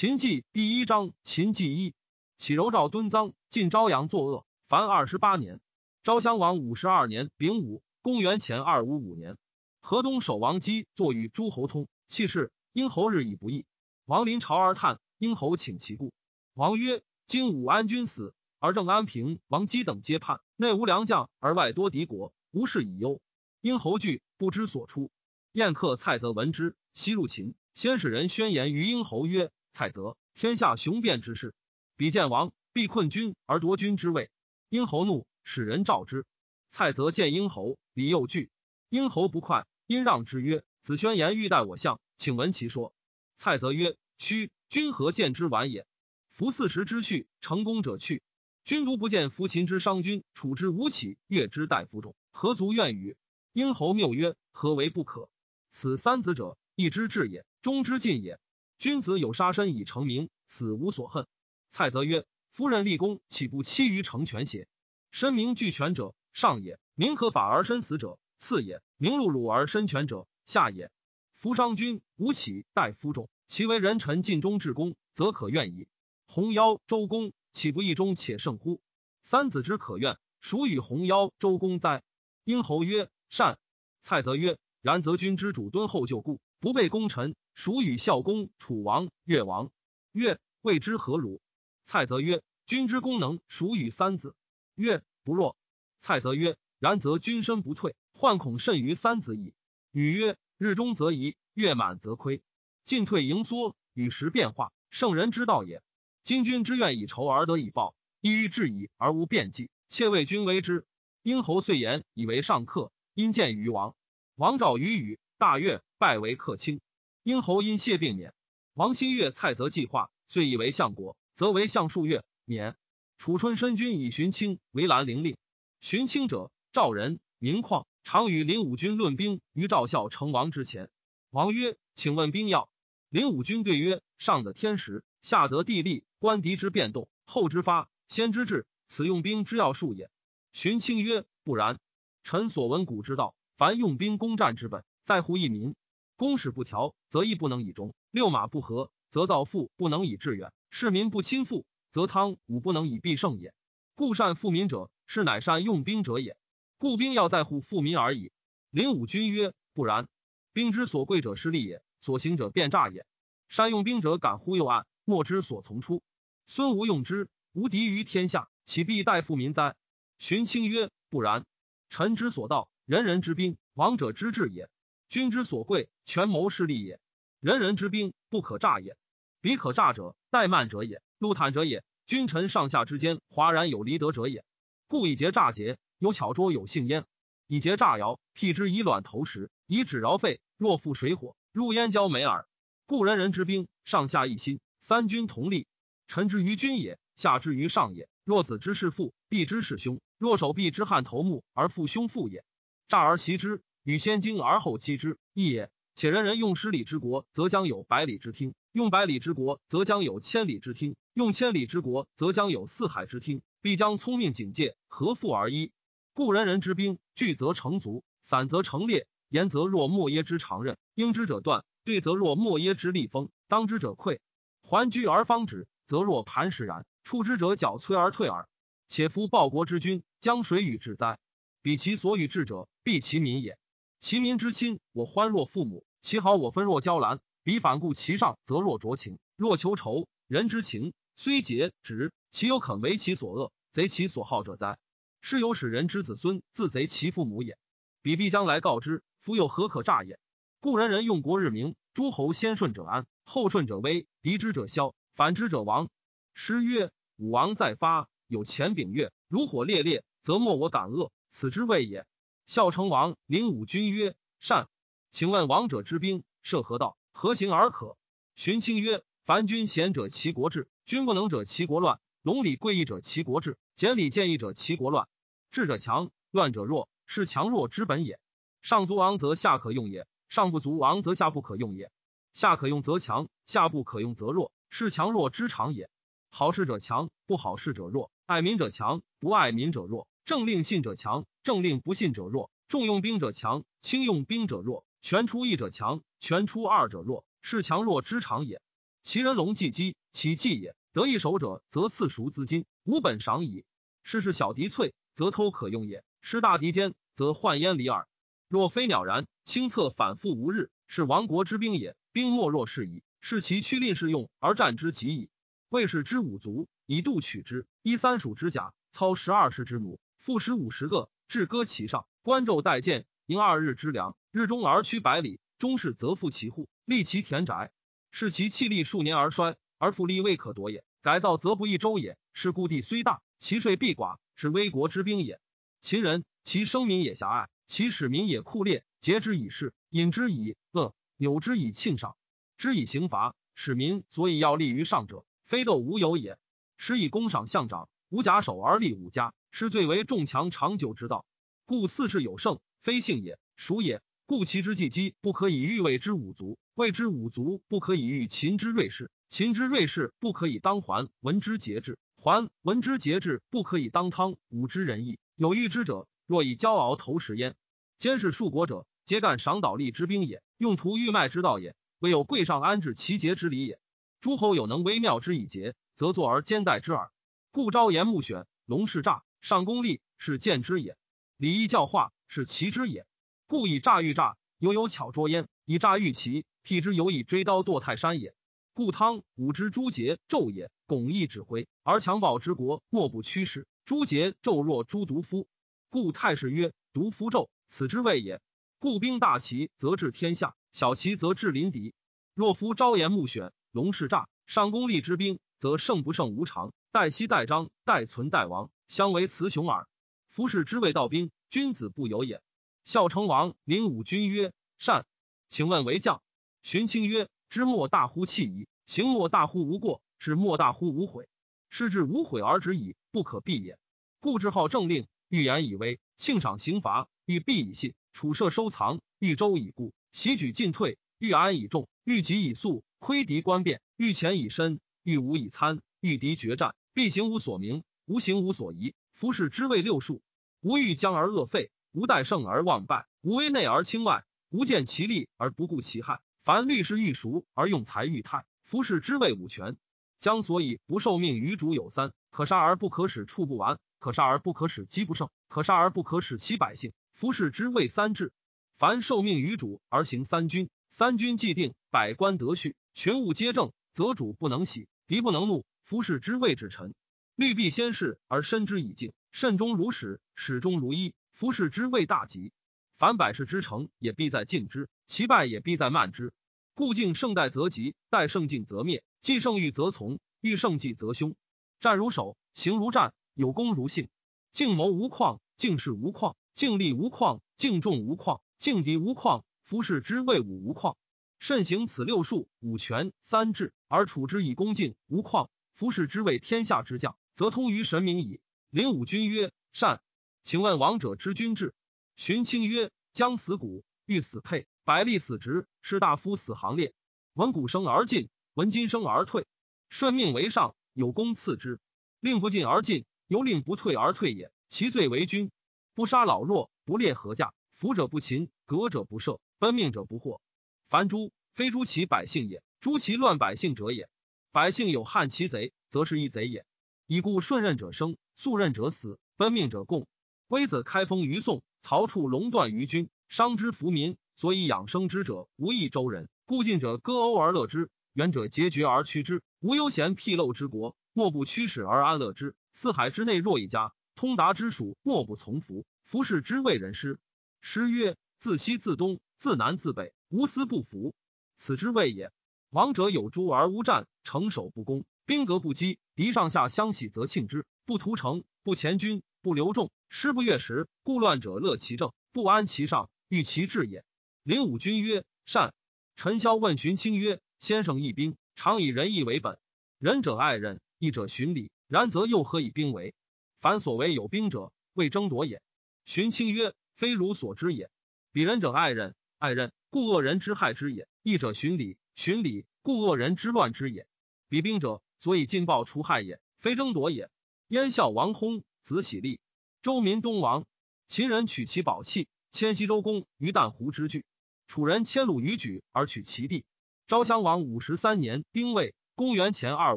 秦记第一章，秦记一，起柔赵敦臧晋昭阳作恶，凡二十八年。昭襄王五十二年丙午，公元前二五五年，河东守王姬坐与诸侯通，气势殷侯日已不义。王临朝而叹，殷侯请其故。王曰：今武安君死，而郑安平、王姬等皆叛，内无良将，而外多敌国，无事以忧。殷侯惧，不知所出。宴客蔡泽闻之，西入秦，先使人宣言于殷侯曰。蔡泽，天下雄辩之士，比见王，必困君而夺君之位。殷侯怒，使人召之。蔡泽见殷侯，礼又惧。殷侯不快，殷让之曰：“子宣言欲待我相，请闻其说。”蔡泽曰：“须君何见之晚也？夫四时之序，成功者去。君独不见夫秦之商君，楚之无起，越之待夫众，何足怨与？”殷侯谬曰：“何为不可？此三子者，一之至也，忠之尽也。”君子有杀身以成名，死无所恨。蔡泽曰：“夫人立功，岂不期于成全邪？身名俱全者，上也；名可法而身死者，次也；名碌碌而身全者，下也。夫商君吴起待夫众，其为人臣尽忠至公，则可怨矣。鸿夭、周公岂不义忠且胜乎？三子之可怨，孰与鸿夭、周公哉？”英侯曰：“善。”蔡泽曰：“然则君之主敦厚就故，不备功臣。”孰与孝公、楚王、越王，曰：“谓之何如？”蔡则曰：“君之功能属与三子。”曰：“不若。”蔡则曰：“然则君身不退，患恐甚于三子矣。”女曰：“日中则移，月满则亏，进退盈缩，与时变化，圣人之道也。今君之愿以仇而得以报，意欲治矣而无变计，窃为君为之。”殷侯遂言以为上客，因见于王，王召于禹，大悦，拜为客卿。殷侯因谢病免，王新月蔡泽计划，遂以为相国，则为相数月免。楚春申君以荀卿为兰陵令。荀卿者，赵人，名旷，常与林武军论兵于赵孝成王之前。王曰：“请问兵要。”林武军对曰：“上得天时，下得地利，观敌之变动，后之发，先之至，此用兵之要术也。”荀卿曰：“不然。臣所闻古之道，凡用兵攻战之本，在乎一民。”公使不调，则义不能以终；六马不和，则造富不能以致远；士民不亲附，则汤武不能以必胜也。故善富民者，是乃善用兵者也。故兵要在乎富民而已。灵武君曰：不然。兵之所贵者是利也，所行者便诈也。善用兵者，敢忽悠暗，莫之所从出。孙吴用之，无敌于天下，岂必待富民哉？荀卿曰：不然。臣之所道，人人之兵，王者之志也。君之所贵，权谋势利也。人人之兵，不可诈也。彼可诈者，怠慢者也，陆坦者也。君臣上下之间，哗然有离德者也。故以节诈节，有巧拙有信焉。以节诈摇，辟之以卵投石，以指饶肺。若负水火，入燕交美耳。故人人之兵，上下一心，三军同力。臣之于君也，下之于上也。若子之弑父，弟之弑兄，若手臂之汉头目而父兄父也。诈而袭之。与先经而后击之，义也。且人人用十里之国，则将有百里之听；用百里之国，则将有千里之听；用千里之国，则将有四海之听。必将聪明警戒，合复而一。故人人之兵，聚则成卒，散则成列。言则若莫耶之长刃，应之者断；对则若莫耶之利锋，当之者溃。还居而方止，则若磐石然；触之者脚摧而退耳。且夫报国之君，将谁与治哉？彼其所与治者，必其民也。其民之亲，我欢若父母；其好，我分若娇兰。彼反顾其上，则若酌情；若求仇，人之情虽节止，其有肯为其所恶，贼其所好者哉？是有使人之子孙自贼其父母也。彼必将来告之，夫又何可诈也？故人人用国日明，诸侯先顺者安，后顺者危，敌之者消，反之者亡。诗曰：“武王再发，有前丙月，如火烈烈，则莫我敢恶，此之谓也。”孝成王灵武君曰：“善。请问王者之兵设何道？何行而可？”荀卿曰：“凡君贤者，其国治；君不能者，其国乱。隆礼贵义者，其国治；简礼见义者，其国乱。治者强，乱者弱，是强弱之本也。上足王则下可用也；上不足王则下不可用也。下可用则强，下不可用则弱，是强弱之常也。好事者强，不好事者弱；爱民者强，不爱民者弱；政令信者强。”政令不信者弱，重用兵者强，轻用兵者弱；权出一者强，权出二者弱，是强弱之常也。其人龙既积，其计也。得一手者，则赐赎资金，无本赏矣。事是小敌脆，则偷可用也；失大敌坚，则患焉离耳。若非鸟然，清策反复无日，是亡国之兵也。兵莫若是矣，是其趋令是用而战之极矣。魏氏之五卒，以度取之，一三蜀之甲，操十二世之弩，赋诗五十个，置歌其上，观昼待见，营二日之粮。日中而驱百里，终是则复其户，立其田宅。是其气力数年而衰，而复力未可夺也。改造则不易周也。是故地虽大，其税必寡，是危国之兵也。秦人，其生民也狭隘，其使民也酷烈，节之以事，引之以恶，扭之以庆赏，之以刑罚，使民所以要立于上者。非斗无有也，施以功赏相长，无假手而立武家，是最为重强长久之道。故四世有胜，非幸也，属也。故其之计机不可以御魏之五族，魏之五族不可以御秦之锐士，秦之锐士不可以当还文之节制，还文之节制不可以当汤武之仁义。有欲之者，若以骄傲投食焉。监视数国者，皆干赏导吏之兵也，用途欲卖之道也，未有贵上安置其节之礼也。诸侯有能微妙之以节，则坐而兼待之耳。故朝言暮选，龙氏诈，上公立是见之也；礼义教化是齐之也。故以诈御诈，犹有巧捉焉；以诈御齐，辟之犹以追刀堕泰山也。故汤武之诸桀纣也，巩义指挥而强暴之国，莫不驱使。诸桀纣若诸毒夫，故太史曰：毒夫纣，此之谓也。故兵大齐，则治天下；小齐，则治临敌。若夫朝言暮选。龙是诈，上公立之兵，则胜不胜无常。待息待张，待存待亡，相为雌雄耳。夫士之谓道兵，君子不由也。孝成王领武君曰：“善。”请问为将。荀卿曰：“知莫大乎弃矣，行莫大乎无过，是莫大乎无悔。是至无悔而止矣，不可避也。故之好政令，欲言以威，庆赏刑罚，欲避以信，处设收藏，欲周以固，袭举进退，欲安以众，欲急以速。”窥敌观变，欲前以身，欲武以参，欲敌决战，必行无所名，无形无所疑。夫士之谓六术：无欲将而恶废，无待胜而忘败，无威内而轻外，无见其利而不顾其害。凡律师欲熟而用才欲泰，夫士之谓五权。将所以不受命于主有三：可杀而不可使处不完，可杀而不可使击不胜，可杀而不可使其百姓。夫士之谓三治。凡受命于主而行三军，三军既定，百官得序。群物皆正，则主不能喜，敌不能怒。夫士之谓之臣，虑必先事而身之以敬，慎终如始，始终如一。夫士之谓大吉。凡百事之成，也必在敬之；其败也必在慢之。故敬胜待则吉，待胜敬则灭。既胜欲则从，欲胜计则凶。战如守，行如战，有功如信。敬谋无旷，敬事无旷，敬力无旷，敬重无旷，敬敌无旷。夫士之谓武无旷。慎行此六术五权三治，而处之以恭敬无旷。夫士之谓天下之将，则通于神明矣。灵武君曰：“善。”请问王者之君制？荀卿曰：“将死鼓，欲死佩，百利死直，士大夫死行列。闻鼓声而进，闻金声而退。顺命为上，有功赐之。令不进而进，由令不退而退也。其罪为君。不杀老弱，不列合驾，服者不擒，革者不赦，奔命者不获。”凡诛，非诛其百姓也，诛其乱百姓者也。百姓有汉其贼，则是一贼也。以故顺任者生，素任者死，奔命者共。微子开封于宋，曹处垄断于君，商之服民，所以养生之者无益周人。故近者歌讴而乐之，远者结绝而趋之。无悠闲僻陋之国，莫不驱使而安乐之。四海之内若一家，通达之属莫不从服。服是之谓人师。师曰：自西自东，自南自北。无私不服，此之谓也。王者有诸而无战，城守不攻，兵革不击，敌上下相喜则庆之。不屠城，不前军，不留众，师不越时，故乱者乐其政，不安其上，欲其治也。灵武君曰：“善。”陈嚣问荀卿曰：“先生义兵，常以仁义为本。仁者爱人，义者循礼。然则又何以兵为？凡所谓有兵者，为争夺也。”荀卿曰：“非如所知也。彼仁者爱人，爱人。”故恶人之害之也，义者循礼，循礼，故恶人之乱之也。比兵者，所以尽暴除害也，非争夺也。燕孝王薨，子喜立，周民东王。秦人取其宝器，迁西周公于旦湖之具。楚人迁鲁于举而取其地。昭襄王五十三年，丁未，公元前二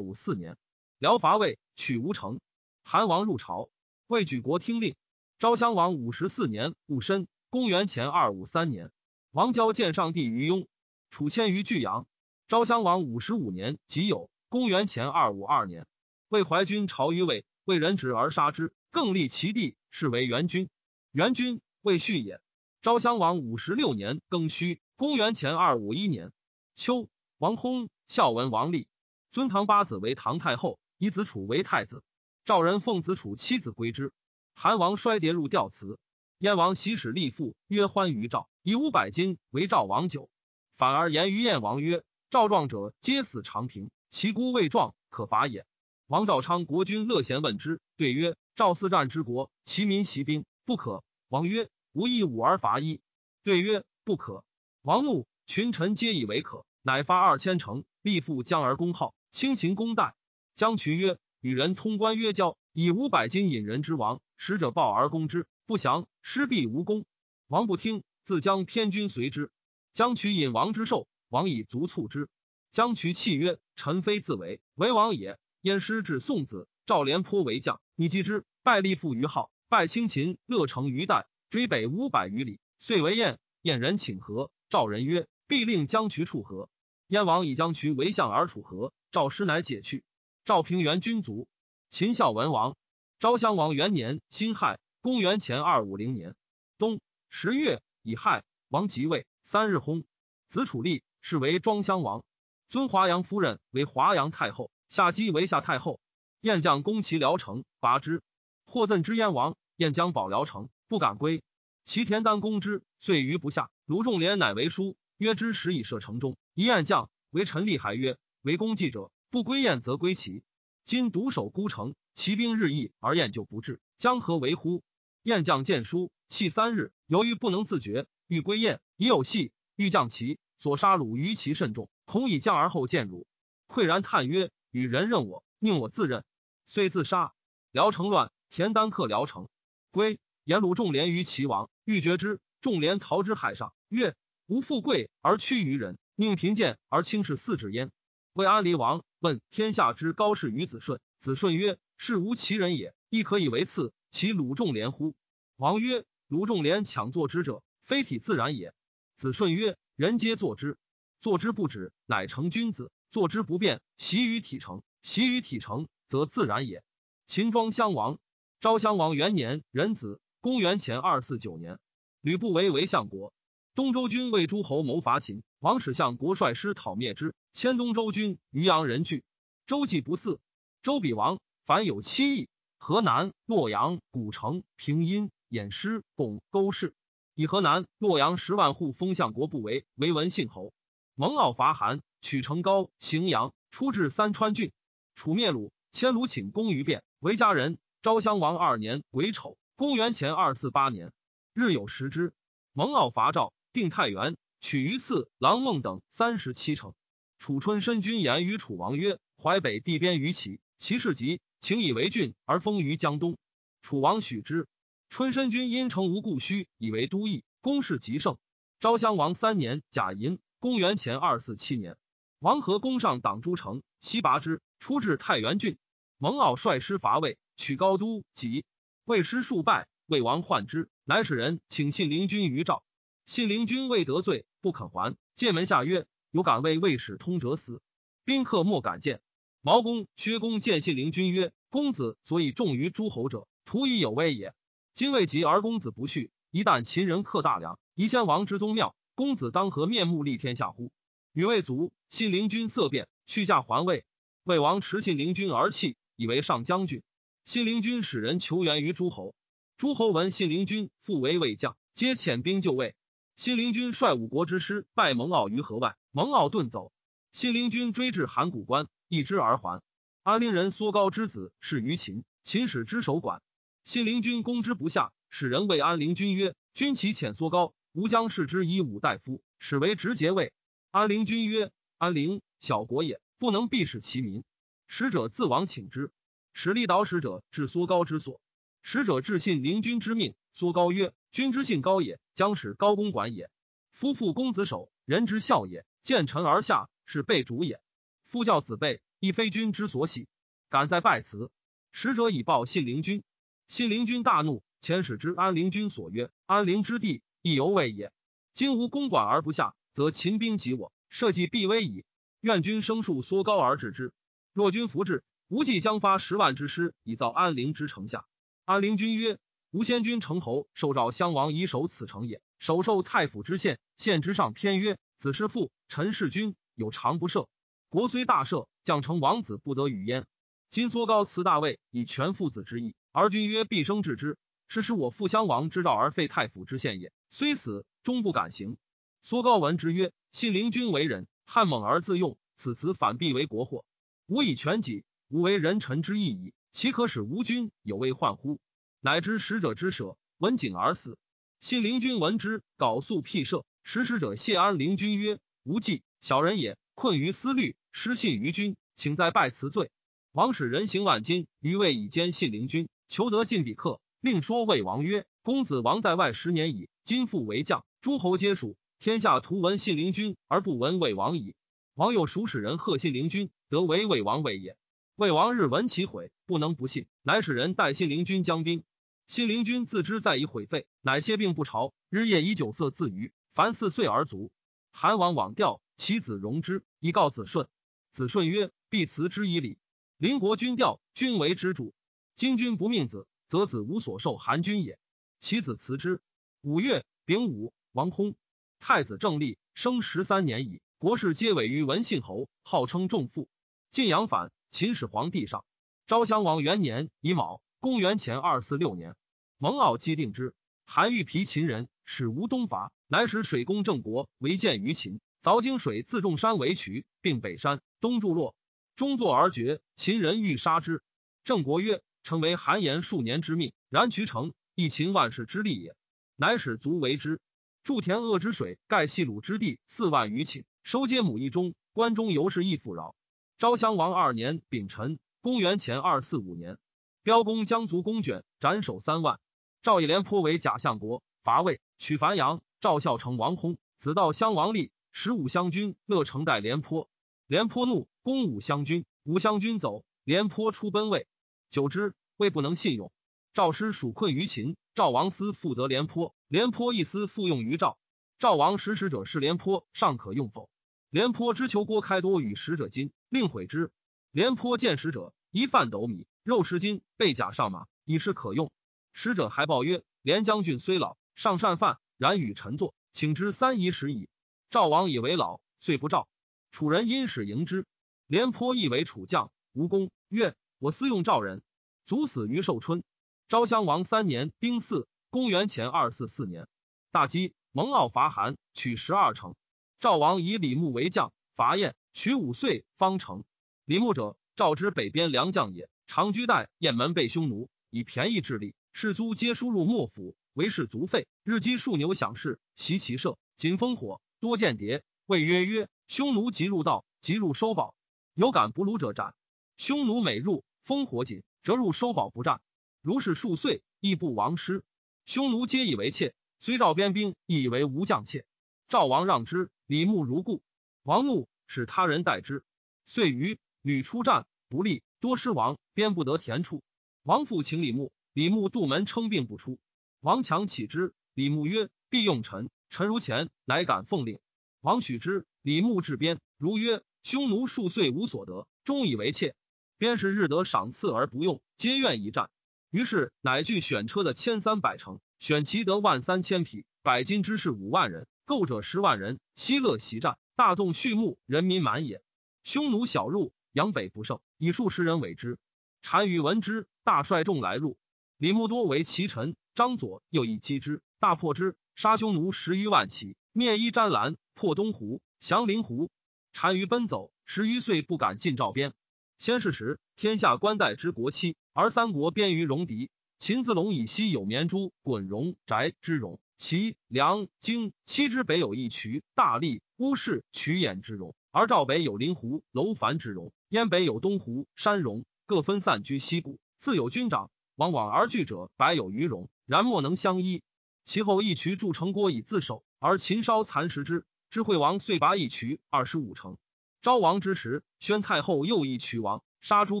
五四年，辽伐魏，取吴城。韩王入朝，魏举国听令。昭襄王五十四年戊申，公元前二五三年，王郊见上帝于雍，楚迁于巨阳。昭襄王五十五年己酉，公元前二五二年，魏怀君朝于魏，魏人止而杀之，更立其弟，是为元君。元君，魏续也。昭襄王五十六年庚戌，公元前二五一年秋，王薨，孝文王立。尊唐八子为唐太后，以子楚为太子。赵人奉子楚妻子归之。韩王衰跌入吊祠。燕王喜使立父曰欢于赵，以五百金为赵王酒。反而言于燕王曰：赵壮者皆死长平，其孤未壮，可伐也。王赵昌国君乐贤问之，对曰：赵四战之国，其民习兵，不可。王曰：吾以五而伐一。对曰：不可。王怒，群臣皆以为可，乃发二千乘，立父将而攻号。轻秦公代，将渠曰：“与人通关曰交，以五百金引人之王，使者报而攻之，不降，失必无功。”王不听，自将偏军随之。将渠引王之寿，王以足促之。将渠泣曰：“臣非自为，为王也。燕师至宋子，赵廉颇为将，你击之，败立父于号，败轻秦，乐成于代，追北五百余里，遂为燕。燕人请和，赵人曰：‘必令将渠处和。’燕王以将渠为相而处和。”赵师乃解去。赵平原君卒。秦孝文王。昭襄王元年辛亥，公元前二五零年冬十月乙亥，王即位。三日薨。子楚立，是为庄襄王。尊华阳夫人为华阳太后，夏姬为夏太后。燕将攻其聊城，拔之。获赠之燕王。燕将保辽城，不敢归。齐田丹攻之，遂于不下。卢仲连乃为书，曰之时以射城中。一燕将为陈立，还曰。为公祭者，不归燕则归齐。今独守孤城，骑兵日益，而燕就不至，将何为乎？燕将见书，弃三日，由于不能自决，欲归燕，已有隙，欲将其所杀虏于其甚众，恐以将而后见辱。喟然叹曰：“与人任我，宁我自任。”遂自杀。聊城乱，田丹克聊城，归。言鲁仲连于齐王，欲绝之，仲连逃之海上，曰：“吾富贵而屈于人，宁贫贱而轻视四指焉？”魏安离王问天下之高士于子顺，子顺曰：“是无其人也，亦可以为次。其鲁仲连乎？”王曰：“鲁仲连抢作之者，非体自然也。”子顺曰：“人皆作之，作之不止，乃成君子；作之不变，习于体成。习于体成，则自然也。”秦庄襄王，昭襄王元年壬子，公元前二四九年，吕不韦为相国。东周军为诸侯谋伐秦，王使向国率师讨灭之。迁东周军于阳人惧，周既不嗣。周比王，凡有七邑：河南、洛阳、古城、平阴、偃师、巩、沟氏。以河南、洛阳十万户封相国不为为文信侯。蒙骜伐韩，取成皋、荥阳，出至三川郡。楚灭鲁，迁鲁请公于汴，为家人。昭襄王二年癸丑，公元前二四八年，日有食之。蒙骜伐赵。定太原，取于次、郎孟等三十七城。楚春申君言于楚王曰：“淮北地边于齐，齐士急，请以为郡，而封于江东。”楚王许之。春申君因城无故虚，以为都邑，攻势极盛。昭襄王三年甲寅，公元前二四七年，王和攻上党诸城，西拔之，出至太原郡。蒙骜率师伐魏，取高都，及魏师数败，魏王患之，乃使人请信陵君于赵。信陵君未得罪，不肯还。剑门下曰：“有敢为魏使通者死，宾客莫敢见。”毛公、薛公见信陵君曰：“公子所以重于诸侯者，徒以有威也。今未及而公子不恤，一旦秦人克大梁，宜先王之宗庙，公子当何面目立天下乎？”女未卒，信陵君色变，去驾还魏。魏王持信陵君而泣，以为上将军。信陵君使人求援于诸侯，诸侯闻信陵君复为魏将，皆遣兵就魏。信陵君率五国之师败蒙骜于河外，蒙骜遁走。信陵君追至函谷关，一之而还。安陵人缩高之子是于秦，秦使之守管。信陵君攻之不下，使人谓安陵君曰：“君其遣缩高，吾将视之以武大夫，使为直节位。”安陵君曰：“安陵小国也，不能必使其民。”使者自往请之。使力导使者至缩高之所，使者至信陵君之命。缩高曰：“君之信高也。”将使高公管也。夫妇公子守，人之孝也。见臣而下，是备主也。夫教子辈，亦非君之所喜。敢在拜辞。使者以报信陵君。信陵君大怒，遣使之安陵君所曰：“安陵之地，亦犹未也。今无公馆而不下，则秦兵及我，社稷必危矣。愿君生数缩高而治之。若君弗至，吾计将发十万之师以造安陵之城下。”安陵君曰：“吾先君城侯，受诏襄王以守此城也。首受太府之县，县之上偏曰：‘子是父，臣是君，有常不赦。国虽大赦，将成王子不得与焉。’”今缩高辞大位，以全父子之意，而君曰必生治之，是使我父襄王之道而废太府之县也。虽死，终不敢行。苏高闻之曰：“信陵君为人，悍猛而自用，此辞反必为国祸。吾以全己，吾为人臣之义矣，岂可使吾君有为患乎？”乃知使者之舍，闻景而死。信陵君闻之，缟素辟舍。使使者谢安陵君曰：“吾计小人也，困于思虑，失信于君，请再拜辞罪。”王使人行万金，余谓以奸信陵君，求得晋比克。令说魏王曰：“公子王在外十年矣，今复为将，诸侯皆属。天下图闻信陵君，而不闻魏王矣。王有属使人贺信陵君，得为魏王位也。魏王日闻其毁，不能不信，乃使人代信陵君将兵。信陵君自知在以毁废，乃歇病不朝，日夜以酒色自娱，凡四岁而卒。韩王往调，其子荣之，以告子顺。子顺曰：“必辞之以礼。”邻国君调，君为之主。今君不命子，则子无所受韩君也。其子辞之。五月丙午，王薨。太子正立，生十三年矣。国事皆委于文信侯，号称仲父。晋阳反，秦始皇帝上。昭襄王元年乙卯，公元前二四六年，蒙骜既定之。韩愈皮秦人，使吴东伐，乃使水攻郑国，为见于秦。凿泾水自重山为渠，并北山，东筑洛。中作而绝，秦人欲杀之。郑国曰：“成为韩延数年之命，然渠成，亦秦万世之利也。”乃使卒为之。筑田鄂之水，盖细鲁之地四万余顷，收皆亩一中。关中尤是亦富饶。昭襄王二年丙辰，公元前二四五年，标公将卒公卷，斩首三万。赵以廉颇为假相国，伐魏，取樊阳。赵孝成王薨，子道襄王立，十五乡军乐成代廉颇。廉颇怒，攻五襄军。武襄军走，廉颇出奔魏。久之，未不能信用。赵师属困于秦，赵王思复得廉颇，廉颇一思复用于赵。赵王使使者是廉颇，尚可用否？廉颇之求郭开多与使者金，令毁之。廉颇见使者，一饭斗米，肉十斤，备甲上马，以是可用。使者还报曰：“廉将军虽老，尚善饭，然与臣坐，请之三仪时矣。”赵王以为老，遂不召。楚人因使迎之，廉颇亦为楚将。无功曰：“我私用赵人，卒死于寿春。”昭襄王三年丁巳，公元前二四四年，大饥，蒙骜伐韩，取十二城。赵王以李牧为将，伐燕，取五岁方城。李牧者，赵之北边良将也，常居代雁门备匈奴，以便宜治吏。士卒皆输入幕府，为士卒废。日积数牛享事，袭其射，仅烽火，多间谍。谓曰曰。匈奴即入道，即入收宝，有敢不虏者斩。匈奴每入，烽火紧，折入收宝不战。如是数岁，亦不亡师。匈奴皆以为妾，虽赵边兵，亦以为无将妾。赵王让之，李牧如故。王怒，使他人代之。遂于屡出战不利，多失亡，边不得田处。王父请李牧，李牧杜门称病不出。王强启之，李牧曰：“必用臣，臣如前，乃敢奉令。”王许之。李牧至边，如曰：“匈奴数岁无所得，终以为妾。边是日得赏赐而不用，皆愿一战。于是乃具选车的千三百乘，选其得万三千匹，百金之士五万人，购者十万人。西乐袭战，大纵畜牧，人民满也。匈奴小入，阳北不胜，以数十人委之。单于闻之，大率众来入。李牧多为其臣，张左又以击之，大破之，杀匈奴十余万骑，灭衣瞻兰，破东湖。”降灵狐，单于奔走，十余岁不敢进赵边。先是时，天下官代之国戚，而三国边于戎狄。秦自陇以西有绵诸、滚戎、翟之戎，齐、梁、荆七之北有一渠、大利、乌氏、曲兖之戎，而赵北有灵狐、楼烦之戎，燕北有东湖、山戎，各分散居西部，自有军长，往往而聚者百有余戎，然莫能相依。其后一渠筑城郭以自守，而秦稍蚕食之。智惠王遂拔一渠二十五城，昭王之时，宣太后又议渠王，杀朱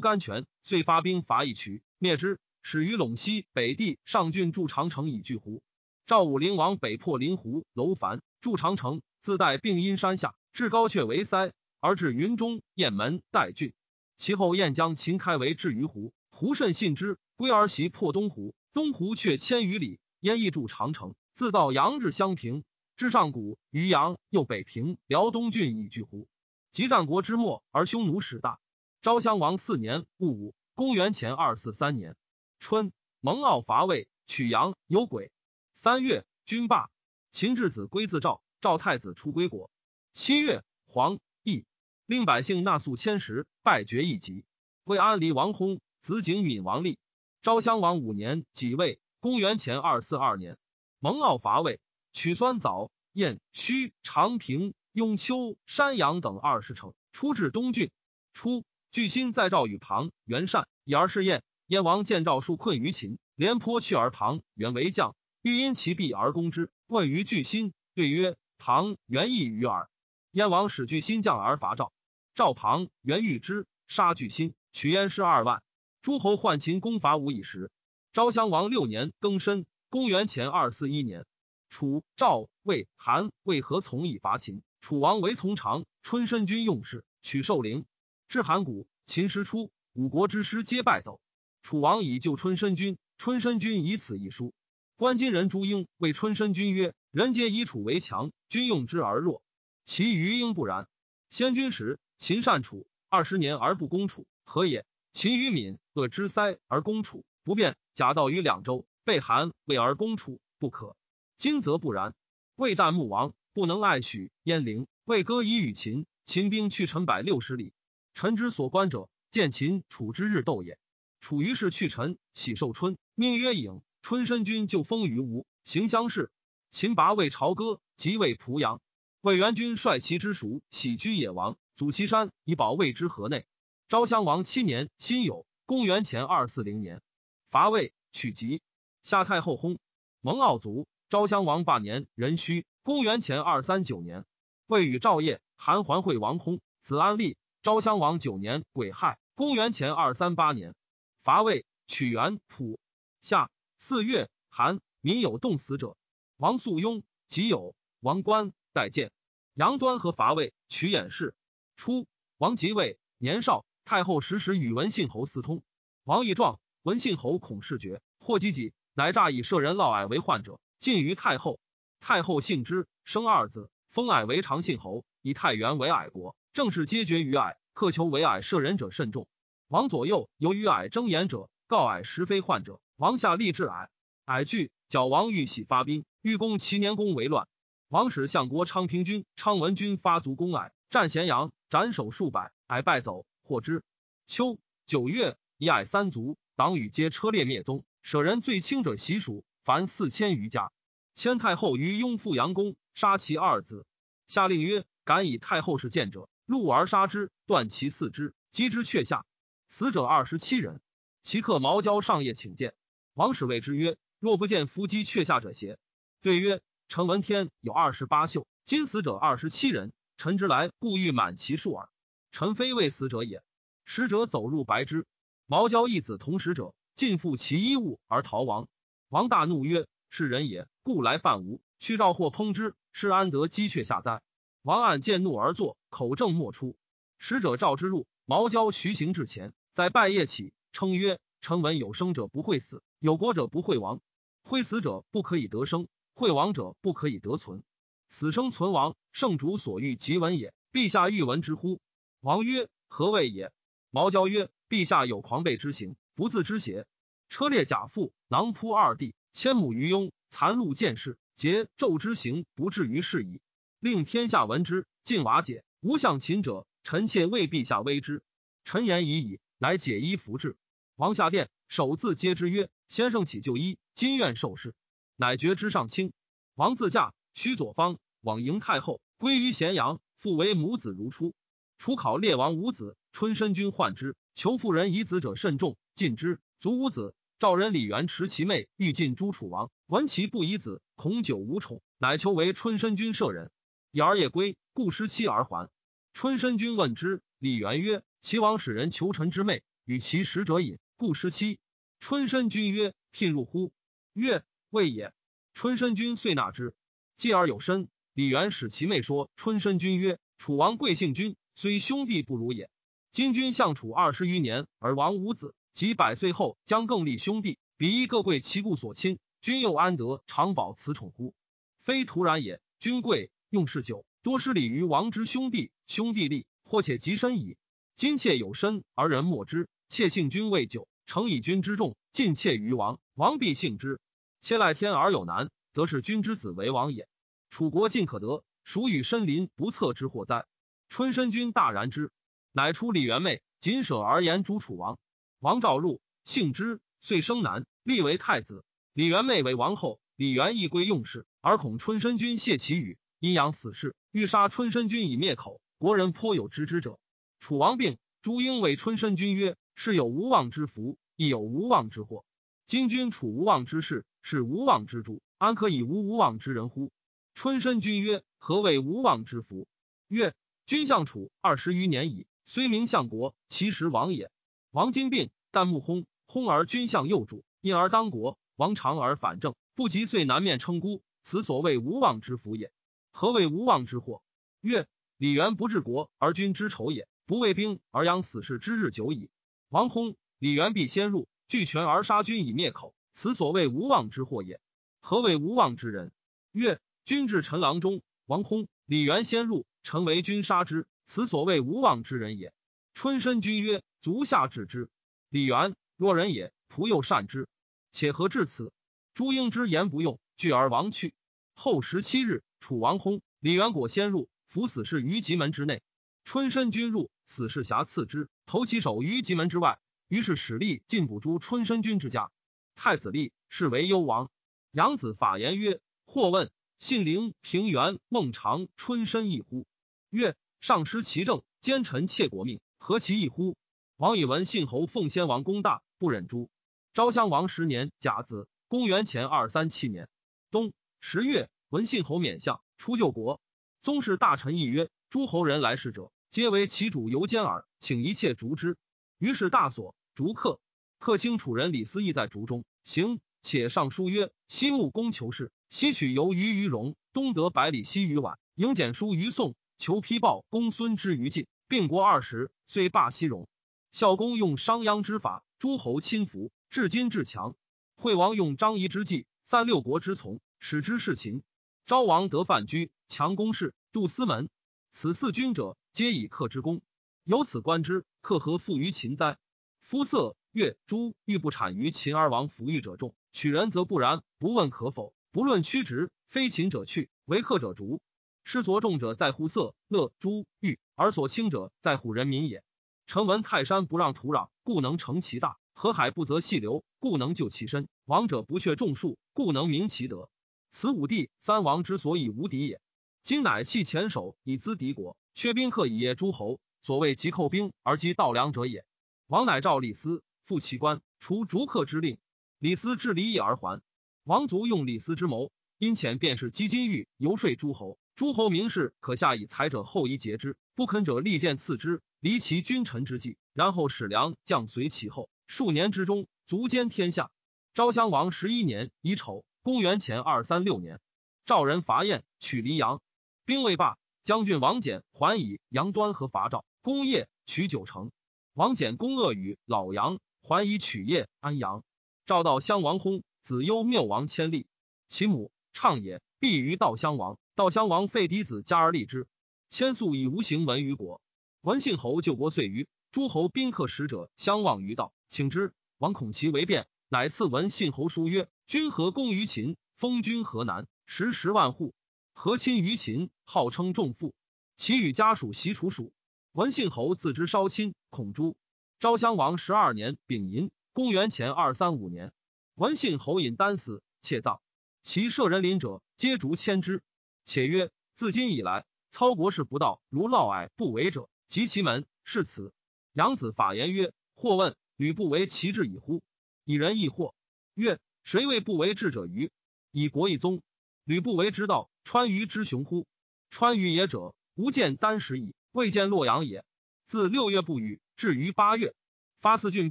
甘泉，遂发兵伐义渠，灭之。始于陇西北地上郡筑长城以拒胡。赵武灵王北破临湖，楼烦筑长城，自带并阴山下，至高阙为塞，而至云中雁门待郡。其后燕将秦开为至于湖，胡甚信之，归而袭破东湖。东湖却千余里，燕亦筑长城，自造阳至襄平，至上谷、渔阳，又北平、辽东郡以拒胡。及战国之末，而匈奴始大。昭襄王四年戊午，公元前二四三年春，蒙骜伐魏，取阳有鬼。三月，军罢。秦质子归自赵，赵太子出归国。七月，黄邑，令百姓纳粟千石，拜爵一级。魏安离王薨，子景敏王立。昭襄王五年己未，公元前二四二年，蒙骜伐魏，取酸枣、燕、须、长平。雍丘、山阳等二十城，出至东郡。初，巨心在赵与庞元善以而试燕。燕王见赵数困于秦，廉颇去而庞元为将，欲因其弊而攻之。问于巨心，对曰：“庞元亦于耳。”燕王使巨心将而伐赵。赵庞元遇之，杀巨心，取燕师二万。诸侯患秦攻伐无以时。昭襄王六年庚申，公元前二四一年，楚、赵、魏、韩为何从以伐秦？楚王为从长，春申君用事，取寿陵。至函谷，秦师出，五国之师皆败走。楚王以救春申君，春申君以此一书。关津人朱英谓春申君曰：“人皆以楚为强，君用之而弱，其余英不然。先君时，秦善楚二十年而不攻楚，何也？秦于敏恶之塞而攻楚，不便；假道于两州，被韩魏而攻楚，不可。今则不然。魏旦穆王。”不能爱许燕陵，魏歌以与秦。秦兵去陈百六十里。臣之所观者，见秦楚之日斗也。楚于是去陈，喜寿春，命曰郢。春申君就封于吴，行乡试。秦拔魏朝歌，即为濮阳。魏元君率其之属喜居野王，阻其山以保魏之河内。昭襄王七年辛酉，公元前二四零年，伐魏，取吉。夏太后薨，蒙傲卒。昭襄王八年，壬戌。公元前二三九年，魏与赵业、韩桓惠王薨，子安立。昭襄王九年癸亥，公元前二三八年，伐魏，取元、蒲。夏四月，韩民有冻死者。王肃雍即有王冠待见。杨端和伐魏，取偃氏。初，王即位，年少。太后时时与文信侯私通。王义壮，文信侯恐事绝，或及己，乃诈以舍人嫪毐为患者，进于太后。太后信之，生二子，封矮为长信侯，以太原为矮国。正是皆绝于矮，克求为矮舍人者甚众。王左右由于矮争言者，告矮实非患者。王下立志矮，矮惧，矫王欲喜发兵，欲攻齐年公为乱。王使相国昌平君昌文君发卒攻矮，战咸阳，斩首数百，矮败走，获之。秋九月，以矮三族，党羽皆车裂灭宗，舍人最轻者习属，凡四千余家。迁太后于雍复阳宫，杀其二子。下令曰：敢以太后事见者，戮而杀之，断其四肢，击之阙下。死者二十七人。其客毛焦上夜请见，王使谓之曰：若不见伏击阙下者邪？对曰：臣闻天有二十八宿，今死者二十七人，臣之来故欲满其数耳。臣非为死者也。使者走入白之，毛焦一子同使者，尽复其衣物而逃亡。王大怒曰：是人也。故来犯吾，去召或烹之，是安得鸡雀下哉？王按见怒而坐，口正莫出。使者召之入，毛焦徐行至前，在拜谒起，称曰：“臣闻有生者不会死，有国者不会亡。会死者不可以得生，会亡者不可以得存。死生存亡，圣主所欲即闻也。陛下欲闻之乎？”王曰：“何谓也？”毛焦曰：“陛下有狂悖之行，不自知邪？车裂甲父，囊扑二弟，千亩于庸。”残戮见事，桀纣之行不至于是矣。令天下闻之，尽瓦解。无向秦者，臣妾为陛下威之。臣言已矣，乃解衣服之。王下殿，首字皆之曰：“先生起就衣，今愿受事。”乃爵之上卿。王自驾，须左方往迎太后，归于咸阳。复为母子如初。楚考列王五子，春申君患之，求妇人以子者甚众，尽之，卒五子。赵人李元持其妹，欲尽诸楚王。闻其不以子，恐久无宠，乃求为春申君舍人。以儿夜归，故失妻而还。春申君问之，李元曰：“齐王使人求臣之妹，与其使者饮，故失妻。”春申君曰：“聘入乎？”曰：“未也。”春申君遂纳之。继而有申，李元使其妹说春申君曰：“楚王贵姓君，虽兄弟不如也。今君相楚二十余年而亡无子，及百岁后将更立兄弟，比一各贵其故所亲，君又安得长保此宠乎？非徒然也。君贵用事久，多失礼于王之兄弟，兄弟立，或且及身矣。今妾有身而人莫之，妾幸君未久，诚以君之重，尽妾于王，王必幸之。妾赖天而有难，则是君之子为王也。楚国尽可得，孰与申临不测之祸哉？春申君大然之，乃出李元妹，谨舍而言诸楚王。王赵入，姓之，遂生男，立为太子。李元妹为王后，李元亦归用事。而恐春申君谢其语，阴阳死事，欲杀春申君以灭口。国人颇有知之者。楚王病，朱英谓春申君曰：“是有无妄之福，亦有无妄之祸。今君处无妄之事，是无妄之主，安可以无无妄之人乎？”春申君曰：“何谓无妄之福？”曰：“君相楚二十余年矣，虽名相国，其实亡也。王今病，但目薨，薨而君相幼主，因而当国。王长而反正，不及岁南面称孤。”此所谓无妄之福也。何谓无妄之祸？曰：李元不治国而君之仇也；不为兵而养死士之日久矣。王薨，李元必先入，聚权而杀君以灭口。此所谓无妄之祸也。何谓无妄之人？曰：君至陈郎中，王薨，李元先入，臣为君杀之。此所谓无妄之人也。春申君曰：足下治之。李元若人也，仆又善之，且何至此？朱婴之言不用。拒而亡去。后十七日，楚王薨，李元果先入，伏死士于棘门之内。春申君入，死士瑕刺之，投其首于棘门之外。于是使吏进捕诛春申君之家。太子立，是为幽王。养子法言曰：“或问信陵、平原、孟尝、春申一乎？”曰：“上失其政，奸臣窃国命，何其异乎？”王以文信侯奉先王功大，不忍诛。昭襄王十年甲子，公元前二三七年。冬十月，文信侯免相，出救国。宗室大臣议曰：“诸侯人来使者，皆为其主游监耳，请一切逐之。”于是大所逐客。客卿楚人李斯义在逐中行，且上书曰：“西穆公求事，西取游于于戎，东得百里奚于宛，迎简书于宋，求批报公孙之于晋，并国二十，遂罢西戎。孝公用商鞅之法，诸侯亲服，至今至强。惠王用张仪之计。”三六国之从，使之事秦。昭王得范雎，强公室，杜司门。此四君者，皆以克之功。由此观之，克何负于秦哉？夫色、月、诸欲不产于秦而王服御者众，取人则不然。不问可否，不论曲直，非秦者去，为克者逐。失所重者在乎色、乐、诸欲，而所轻者在乎人民也。臣闻泰山不让土壤，故能成其大。河海不择细流，故能就其深；王者不却众数，故能明其德。此五帝三王之所以无敌也。今乃弃黔首以资敌国，缺宾客以业诸侯，所谓急寇兵而击盗粮者也。王乃召李斯，复其官，除逐客之令。李斯至离邑而还。王族用李斯之谋，因遣便是积金玉游说诸侯。诸侯名士可下以财者后一节之，不肯者利剑刺之，离其君臣之计，然后使粮将随其后。数年之中，足兼天下。昭襄王十一年乙丑，公元前二三六年，赵人伐燕，取黎阳，兵未罢，将军王翦还以杨端和伐赵，攻业，取九城。王翦攻鄂与老杨，还以取业安阳。赵悼襄王薨，子幽缪王千立，其母畅也，必于道襄王。道襄王废嫡子加而立之，千素以无形闻于国。文信侯救国遂于诸侯宾客使者相望于道。请之，王恐其为变，乃赐文信侯书曰：“君何功于秦？封君河南，食十万户。何亲于秦，号称重父。其与家属习楚属。文信侯自知稍亲，恐诛。昭襄王十二年丙寅，公元前二三五年，文信侯引丹死，窃葬。其舍人邻者，皆逐迁之。且曰：自今以来，操国事不道，如嫪毐不为者，及其门，是此。杨子法言曰：或问。吕不为其志矣乎？以人亦惑。曰：谁谓不为智者于？以国一宗。吕不为之道，川渝之雄乎？川渝也者，吾见丹石矣。未见洛阳也。自六月不雨，至于八月，发四郡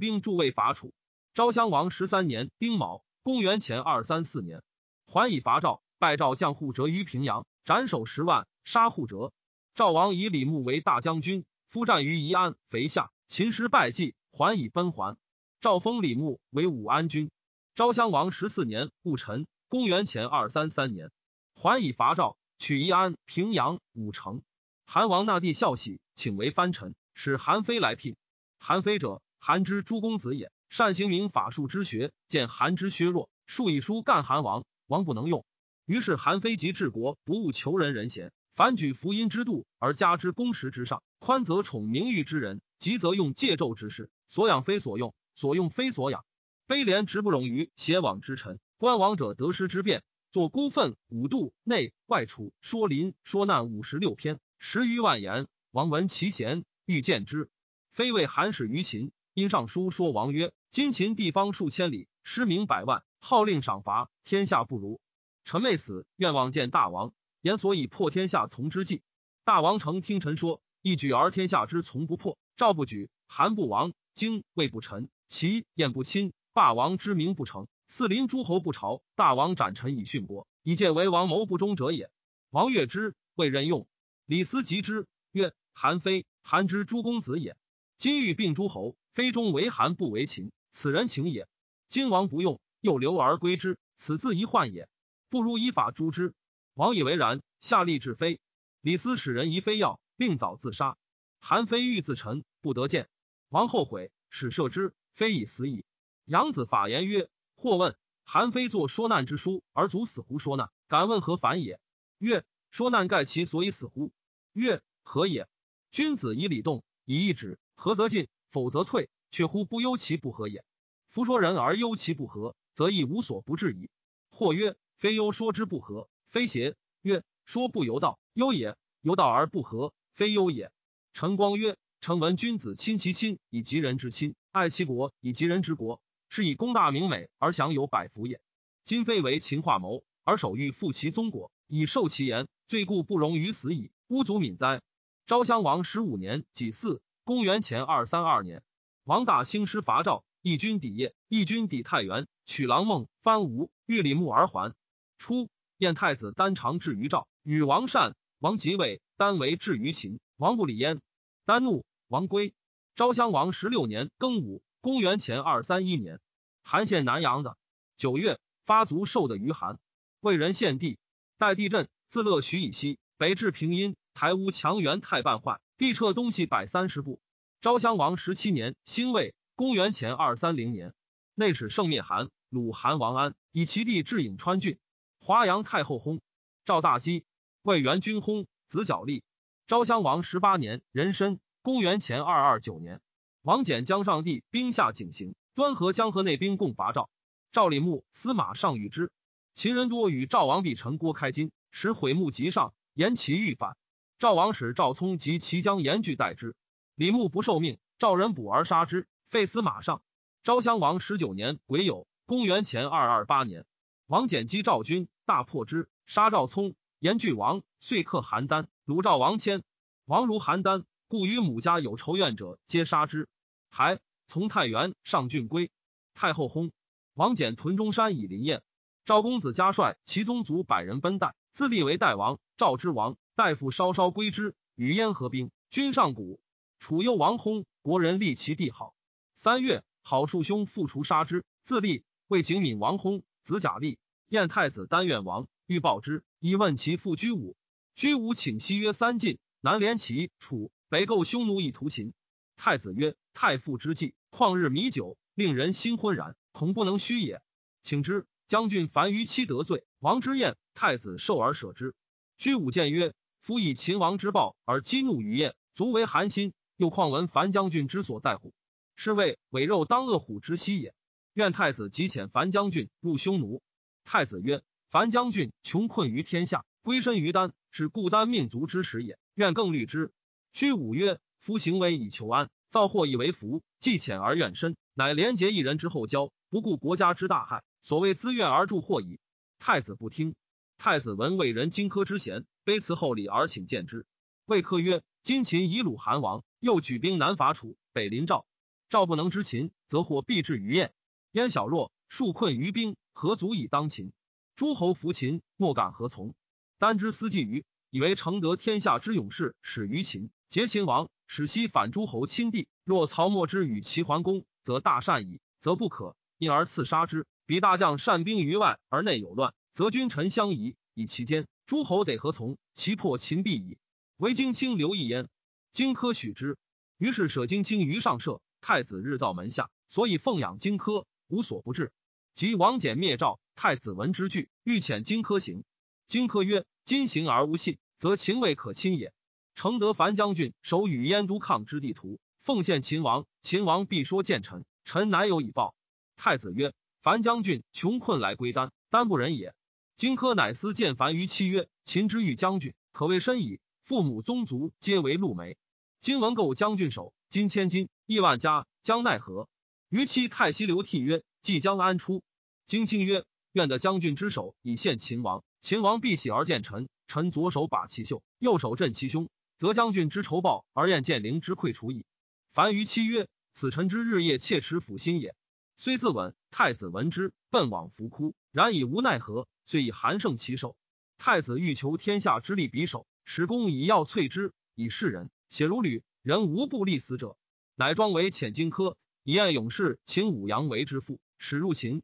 兵助卫伐楚。昭襄王十三年丁卯，公元前二三四年，还以伐赵，拜赵将护折于平阳，斩首十万，杀护折。赵王以李牧为大将军，夫战于宜安、肥下，秦师败绩，还以奔还。赵封李牧为武安君。昭襄王十四年戊辰，公元前二三三年，还以伐赵，取宜安、平阳、武城。韩王纳帝孝喜，请为藩臣。使韩非来聘。韩非者，韩之诸公子也，善行明法术之学。见韩之削弱，数以书干韩王，王不能用。于是韩非即治国，不务求人人贤，反举福音之度，而加之公实之上。宽则宠名誉之人，急则用借胄之事。所养非所用，所用非所养。卑廉直不容于邪往之臣。观王者得失之变，作孤愤五度内外处说林说难五十六篇，十余万言。王闻其贤。欲见之，非为韩使于秦，因上书说王曰：“今秦地方数千里，失民百万，号令赏罚，天下不如。臣妹死，愿望见大王，言所以破天下从之计。”大王诚听臣说，一举而天下之从不破。赵不举，韩不亡，荆魏不臣，齐燕不侵，霸王之名不成。四邻诸侯不朝，大王斩臣以殉国，以见为王谋不忠者也。王悦之，未任用。李斯及之，曰：“韩非。”韩之诸公子也。今欲并诸侯，非中为韩，不为秦，此人情也。今王不用，又留而归之，此自一患也。不如依法诛之。王以为然，下令治非。李斯使人疑非要，并早自杀。韩非欲自陈，不得见。王后悔，使射之，非已死矣。杨子法言曰：“或问韩非作说难之书，而卒死乎？说难，敢问何反也？”曰：“说难盖其所以死乎？”曰：“何也？”君子以礼动，以义止，合则进，否则退。却乎不忧其不和也。夫说人而忧其不和，则亦无所不至矣。或曰：非忧说之不和，非邪？曰：说不由道，忧也；由道而不和，非忧也。陈光曰：臣闻君子亲其亲以及人之亲，爱其国以及人之国，是以功大名美而享有百福也。今非为秦化谋，而守欲复其宗国，以受其言，罪故不容于死矣。吾足敏哉！昭襄王十五年己巳，公元前二三二年，王大兴师伐赵，义军抵邺，义军抵太原，取狼孟、番吴，欲李牧而还。初，燕太子丹长至于赵，与王善、王即位，丹为至于秦，王不理焉。丹怒，王归。昭襄王十六年庚午，公元前二三一年，韩献南阳的九月，发卒受的于韩，为人献帝，待地震，自乐徐以西，北至平阴。台屋墙垣太半坏，地撤东西百三十步。昭襄王十七年辛未，公元前二三零年，内史圣灭韩，鲁韩王安，以其弟至颍川郡。华阳太后薨，赵大基魏元君薨，子角立。昭襄王十八年壬申，公元前二二九年，王翦将上帝兵下警行，端河江河内兵共伐赵。赵李牧司马上与之，秦人多与赵王比臣郭开金，使毁木极上，言其欲反。赵王使赵聪及其将严拒待之，李牧不受命，赵人捕而杀之，废司马上。昭襄王十九年癸酉，公元前二二八年，王翦击赵军，大破之，杀赵聪，严拒亡，遂克邯郸，虏赵王迁。王如邯郸，故与母家有仇怨者，皆杀之。还从太原上郡归。太后薨，王翦屯中山以临燕。赵公子嘉率其宗族百人奔代，自立为代王。赵之王。大夫稍稍归之，与燕合兵，君上谷。楚幽王薨，国人立其帝号。三月，郝庶兄复除杀之，自立。为景敏王薨，子贾立。燕太子丹愿王欲报之，以问其父居武。居武请息曰：“三晋，南连齐、楚，北构匈奴以图秦。”太子曰：“太傅之计，旷日弥久，令人心昏然，恐不能虚也。请之。”将军樊于期得罪，王之燕，太子受而舍之。居武见曰。夫以秦王之暴而激怒于燕，足为寒心。又况闻樊将军之所在乎？是谓伪肉当恶虎之息也。愿太子即遣樊将军入匈奴。太子曰：樊将军穷困于天下，归身于丹，是故丹命足之时也。愿更虑之。居武曰：夫行为以求安，造祸以为福，既浅而怨深，乃廉洁一人之后交，不顾国家之大害，所谓自怨而助祸矣。太子不听。太子闻魏人荆轲之贤，卑辞厚礼而请见之。魏克曰：“今秦以鲁韩王，又举兵南伐楚，北临赵。赵不能知秦，则或必至于燕。燕小弱，数困于兵，何足以当秦？诸侯服秦，莫敢何从？丹之思计于，以为承得天下之勇士，始于秦，结秦王，使西反诸侯亲地。若曹沫之与齐桓公，则大善矣，则不可，因而刺杀之。彼大将善兵于外，而内有乱，则君臣相疑，以其间。”诸侯得何从？其破秦必矣。唯荆卿留一焉。荆轲许之。于是舍荆卿于上舍。太子日造门下，所以奉养荆轲，无所不至。及王翦灭赵，太子闻之惧，欲遣荆轲行。荆轲曰：“今行而无信，则秦未可亲也。承德樊将军守与燕都抗之地图，奉献秦王，秦王必说见臣，臣乃有以报。”太子曰：“樊将军穷困来归丹，丹不仁也。”荆轲乃思见樊于期曰：“秦之欲将军，可谓深矣。父母宗族皆为陆梅。今闻购将军首，金千金，亿万家，将奈何？”于期太息流涕曰：“即将安出？”荆卿曰：“愿得将军之手，以献秦王。秦王必喜而见臣。臣左手把其袖，右手振其胸，则将军之仇报而燕建陵之溃除矣。”樊于期曰：“此臣之日夜切齿抚心也。”虽自刎，太子闻之，奔往伏哭，然以无奈何。遂以韩胜其手。太子欲求天下之力匕首，使公以药淬之，以示人。血如履，人无不立死者。乃装为遣荆轲，以燕勇士秦舞阳为之父，使入秦。